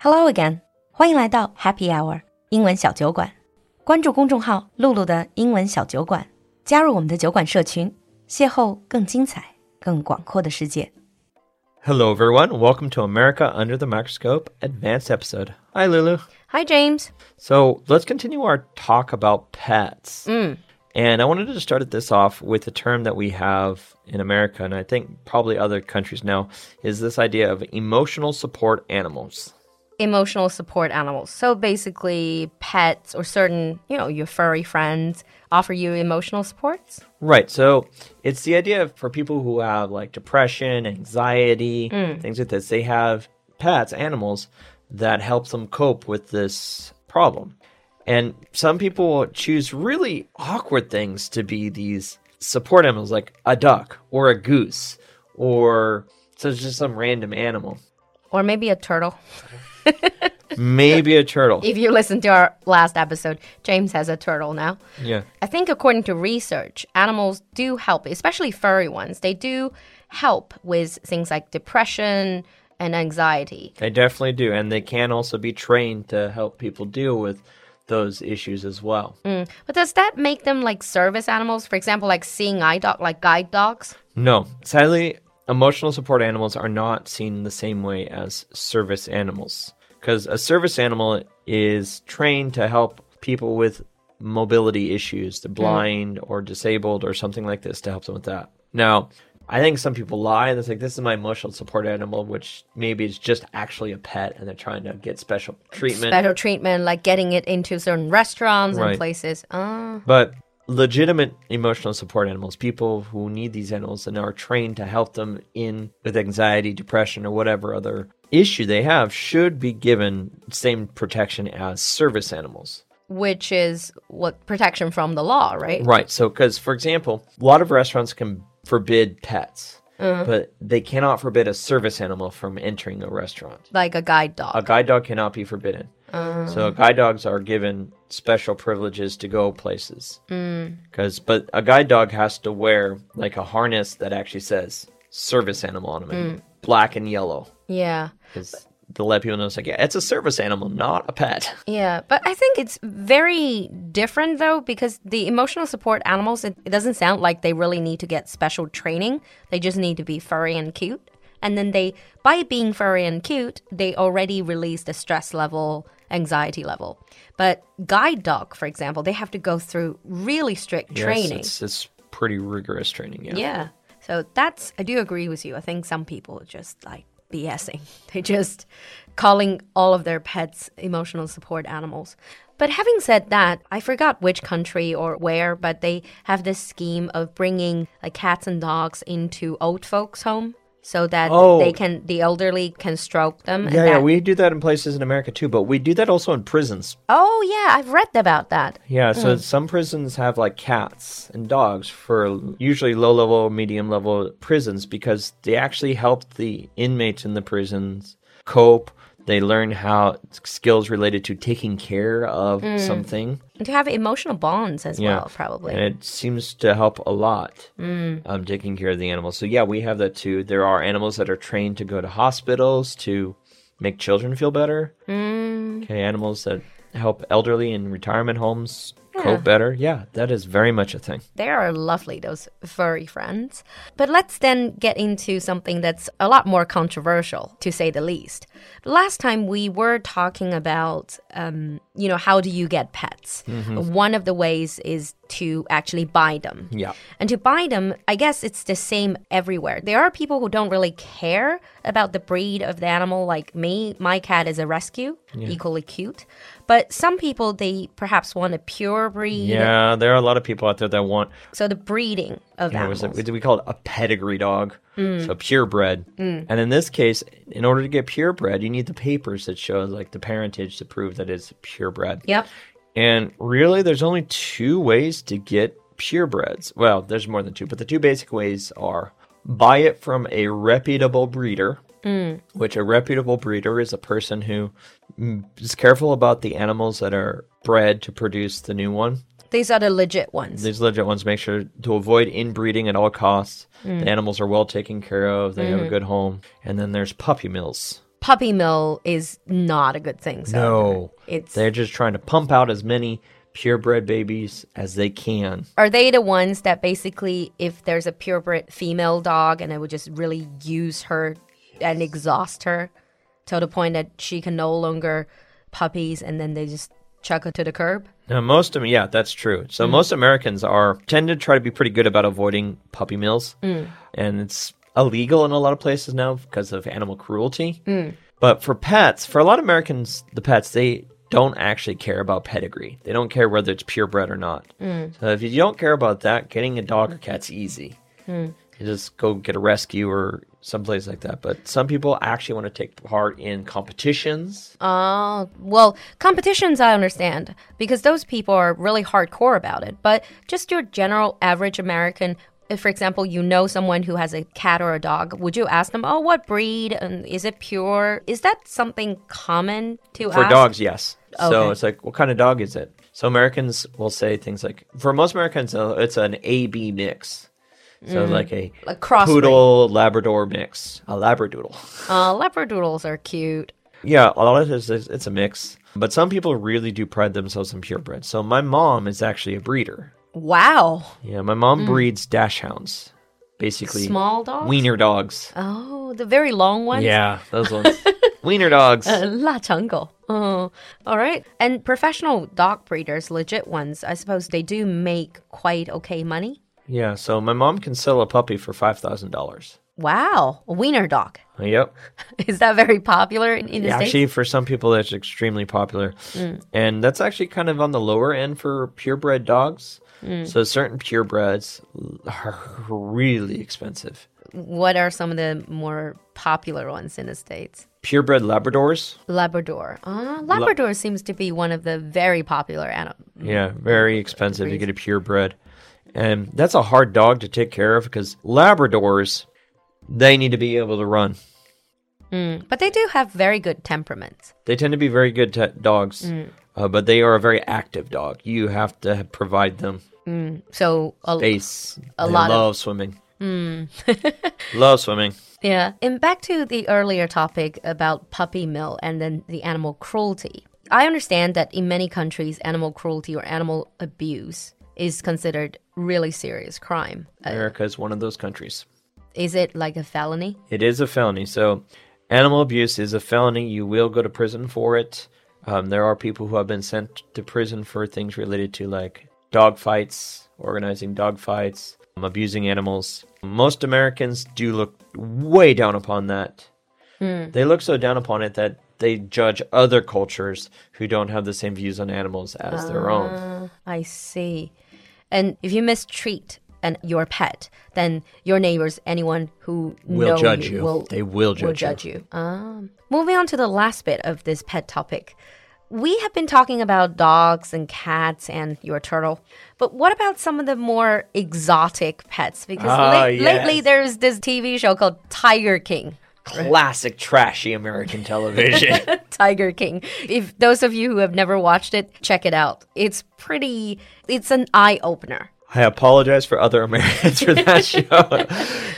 Hello again，欢迎来到 Happy Hour 英文小酒馆。关注公众号“露露的英文小酒馆”，加入我们的酒馆社群，邂逅更精彩、更广阔的世界。 Hello, everyone. Welcome to America Under the Microscope Advanced episode. Hi, Lulu. Hi James， So let's continue our talk about pets. And I wanted to start this off with a term that we have in America, and I think probably other countries now, is this idea of emotional support animals. emotional support animals. So basically, pets or certain, you know, your furry friends offer you emotional supports. Right. So it's the idea of, for people who have like depression, anxiety, mm. things like this, they have pets, animals that helps them cope with this problem. And some people choose really awkward things to be these support animals, like a duck or a goose, or so it's just some random animal. Or maybe a turtle. Maybe a turtle. If you listen to our last episode, James has a turtle now. Yeah. I think according to research, animals do help, especially furry ones. They do help with things like depression and anxiety. They definitely do. And they can also be trained to help people deal with those issues as well. Mm. But does that make them like service animals? For example, like seeing eye dog, like guide dogs? No, sadly, emotional support animals are not seen the same way as service animals. Because a service animal is trained to help people with mobility issues, the blind or disabled or something like this, to help them with that. Now, I think some people lie and it's like, this is my emotional support animal, which maybe is just actually a pet and they're trying to get special treatment. Special treatment, like getting it into certain restaurants and places. Ah. But legitimate emotional support animals, people who need these animals and are trained to help them in with anxiety, depression, or whatever other issue they have, should be given same protection as service animals. which is what protection from the law, right? Right. So, because for example, a lot of restaurants can forbid pets, mm. but they cannot forbid a service animal from entering a restaurant. Like a guide dog. A guide dog cannot be forbidden. Um, so guide dogs are given special privileges to go places. Mm. Because, but a guide dog has to wear like a harness that actually says service animal on them, in mm. black and yellow, yeah. because to let people know it's like, yeah, it's a service animal, not a pet. Yeah, but I think it's very different though because the emotional support animals it, it doesn't sound like they really need to get special training. They just need to be furry and cute. And then they by being furry and cute, they already release the stress level, anxiety level. But guide dog, for example, they have to go through really strict Yes, training. it's, it's pretty rigorous training. Yeah. Yeah. So that's I do agree with you. I think some people just like BSing. They just calling all of their pets emotional support animals. But having said that, I forgot which country or where, but they have this scheme of bringing like cats and dogs into old folks' home so that Oh. they can the elderly can stroke them. Yeah, yeah, we do that in places in America too, but we do that also in prisons. oh yeah, I've read about that. Yeah, so hmm. some prisons have like cats and dogs for usually low level, medium level prisons because they actually help the inmates in the prisons cope. They learn how skills related to taking care of mm. something. And to have emotional bonds as Yeah. well, probably. And it seems to help a lot mm. um, taking care of the animals. So, yeah, we have that too. There are animals that are trained to go to hospitals to make children feel better. Mm. Okay, animals that help elderly in retirement homes cope better. Yeah, that is very much a thing. They are lovely, those furry friends. But let's then get into something that's a lot more controversial, to say the least. Last time we were talking about, um, you know, how do you get pets? One of the ways is to actually buy them. Yeah. And to buy them, I guess it's the same everywhere. There are people who don't really care about the breed of the animal, like me. My cat is a rescue, equally cute. But some people, they perhaps want a pure breed. Yeah, there are a lot of people out there that want So the breeding of know, animals. it, we call it a pedigree dog, mm. so purebred. Mm. And in this case, in order to get purebred, you need the papers that show like the parentage to prove that it's purebred. Yep. And really, there's only two ways to get purebreds. Well, there's more than two, but the two basic ways are buy it from a reputable breeder, mm. which a reputable breeder is a person who mm, careful about the animals that are bred to produce the new one. These are the legit ones. These legit ones make sure to avoid inbreeding at all costs. The mm. animals are well taken care of, they have a mm. good home. And then there's puppy mills. Puppy mill is not a good thing. So No. it's They're just trying to pump out as many purebred babies as they can. are they the ones that basically, if there's a purebred female dog and they would just really use her and exhaust her till the point that she can no longer puppies and then they just chuck her to the curb? Now, most of them, yeah, that's true. So mm. most Americans are tend to try to be pretty good about avoiding puppy mills, mm. and it's illegal in a lot of places now because of animal cruelty. Hmm. But for pets, for a lot of Americans, the pets they don't actually care about pedigree. They don't care whether it's purebred or not. Hmm. So if you don't care about that, getting a dog or cat's easy. Hmm. You just go get a rescue or someplace like that. But some people actually want to take part in competitions. Oh, well, competitions I understand because those people are really hardcore about it. But just your general average American, if for example you know someone who has a cat or a dog, would you ask them, "Oh, what breed? And is it pure?" Is that something common to For ask? dogs, yes. So it's like, what kind of dog is it? So Americans will say things like, for most Americans, it's an A B mix. So like a Like crossbreed. poodle Labrador mix, a Labradoodle. Uh, Labradoodles are cute. Yeah, a lot of it is it's it's a mix. But some people really do pride themselves in purebred. So my mom is actually a breeder. Wow. Yeah, my mom hmm. breeds dachshunds, basically Small dogs? wiener dogs. Oh, the very long ones? Yeah, those ones. wiener dogs. Uh, 腊肠狗. Oh, all right. And professional dog breeders, legit ones, I suppose they do make quite okay money. Yeah, so my mom can sell a puppy for five thousand dollars. Wow, a wiener dog. Uh, yep. Is that very popular in, in the States? Actually, for some people, that's extremely popular, hmm. and that's actually kind of on the lower end for purebred dogs. Mm. So certain purebreds are really expensive. What are some of the more popular ones in the States? Purebred Labradors, Labrador. Uh, Labrador seems to be one of the very popular animals. yeah, very expensive to get a purebred, and that's a hard dog to take care of because Labradors, they need to be able to run. Mm, but they do have very good temperaments. They tend to be very good dogs, mm. Uh, but they are a very active dog. You have to provide them So, a, space. A they lot of- love swimming. love swimming. yeah. And back to the earlier topic about puppy mill and then the animal cruelty. I understand that in many countries, animal cruelty or animal abuse is considered really serious crime. Uh, America is one of those countries. is it like a felony? It is a felony. So, animal abuse is a felony. You will go to prison for it. Um, there are people who have been sent to prison for things related to like dog fights, organizing dog fights, um, abusing animals. Most Americans do look way down upon that. They look so down upon it that they judge other cultures who don't have the same views on animals as their own. I see. And if you mistreat an, your pet, then your neighbors, anyone who Will know judge you, you. will They will judge will you. judge you. Um, moving on to the last bit of this pet topic. We have been talking about dogs and cats and your turtle, but what about some of the more exotic pets? Because Ah, la- lately yes. there's this TV show called Tiger King. Classic trashy American television. Tiger King. If those of you who have never watched it, check it out. It's pretty, it's an eye opener. I apologize for other Americans for that show.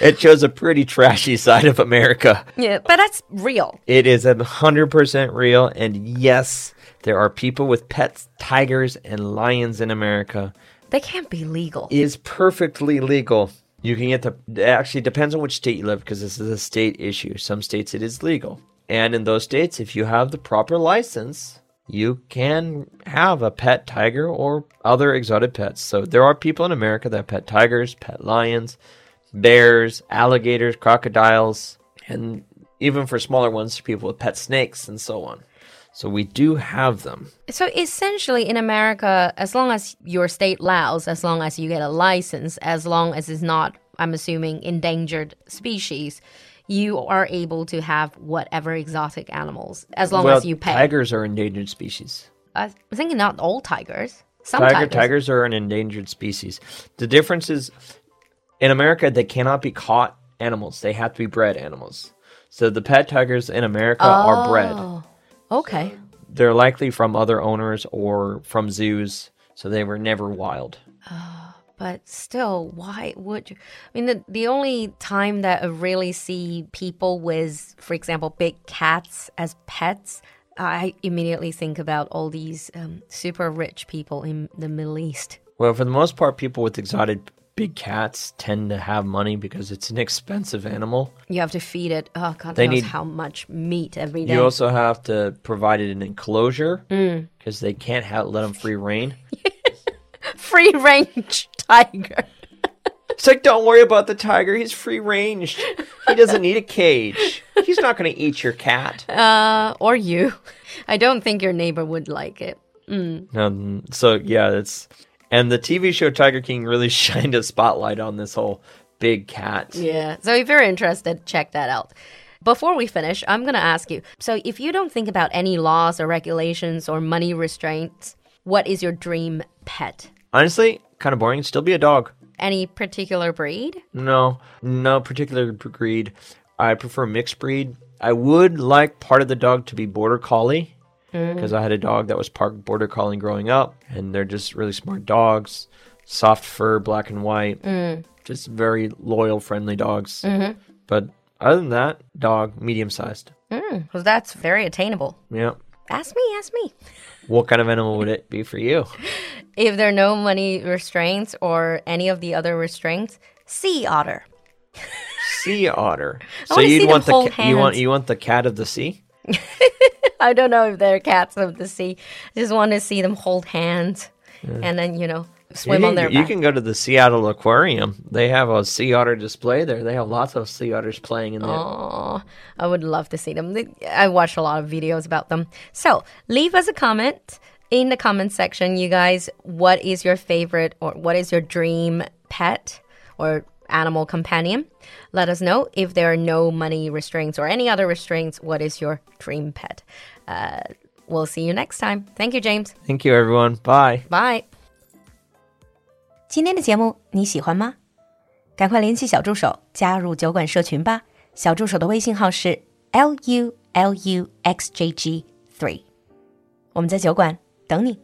it shows a pretty trashy side of America. Yeah, but that's real. It is a hundred percent real, and yes, there are people with pets, tigers, and lions in America. They can't be legal. It is perfectly legal. You can get the. It actually depends on which state you live because this is a state issue. Some states it is legal, and in those states, if you have the proper license, you can have a pet tiger or other exotic pets. So there are people in America that pet tigers, pet lions, bears, alligators, crocodiles, and even for smaller ones, people with pet snakes and so on. So we do have them. So essentially, in America, as long as your state allows, as long as you get a license, as long as it's not, I'm assuming, endangered species, you are able to have whatever exotic animals as long well, as you pay. tigers are endangered species. I was thinking not all tigers. Some Tiger, tigers. tigers are an endangered species. The difference is in America, they cannot be caught animals, they have to be bred animals. So the pet tigers in America are bred. Oh, okay. They're likely from other owners or from zoos, so they were never wild. Oh. But still, why would you? I mean, the, the only time that I really see people with, for example, big cats as pets, I immediately think about all these um, super rich people in the Middle East. Well, for the most part, people with exotic big cats tend to have money because it's an expensive animal. You have to feed it. Oh God, They knows need- how much meat every day. You also have to provide it an enclosure Mm. because they can't have, let them free reign. Free range tiger. It's like, don't worry about the tiger. He's free range. He doesn't need a cage. He's not going to eat your cat. Uh, or you. I don't think your neighbor would like it. Um, so yeah, it's and the TV show Tiger King really shined a spotlight on this whole big cat. Yeah. So if you're interested, check that out. Before we finish, I'm going to ask you so if you don't think about any laws or regulations or money restraints, what is your dream pet? Honestly, kind of boring. Still be a dog. Any particular breed? No, no particular breed. I prefer mixed breed. I would like part of the dog to be border collie hmm. because I had a dog that was part border collie growing up, and they're just really smart dogs, soft fur, black and white, hmm. just very loyal, friendly dogs. Mm-hmm. But other than that, dog, medium sized. Because hmm. that's very attainable. Yeah. Ask me, ask me. What kind of animal would it be for you? If there are no money restraints or any of the other restraints, sea otter. Sea otter. So you'd want the ca- you want you want the cat of the sea? I don't know if they're cats of the sea. I just want to see them hold hands and then, you know, swim you on can, their you back. can go to the Seattle Aquarium. They have a sea otter display there. They have lots of sea otters playing in there. Aw, I would love to see them. I watched a lot of videos about them. So leave us a comment in the comment section, you guys. What is your favorite or what is your dream pet or animal companion? Let us know if there are no money restraints or any other restraints. What is your dream pet? Uh, we'll see you next time. Thank you, James. Thank you, everyone. Bye. Bye. 今天的节目你喜欢吗？赶快联系小助手加入酒馆社群吧。小助手的微信号是 l u l u x j g three，我们在酒馆等你。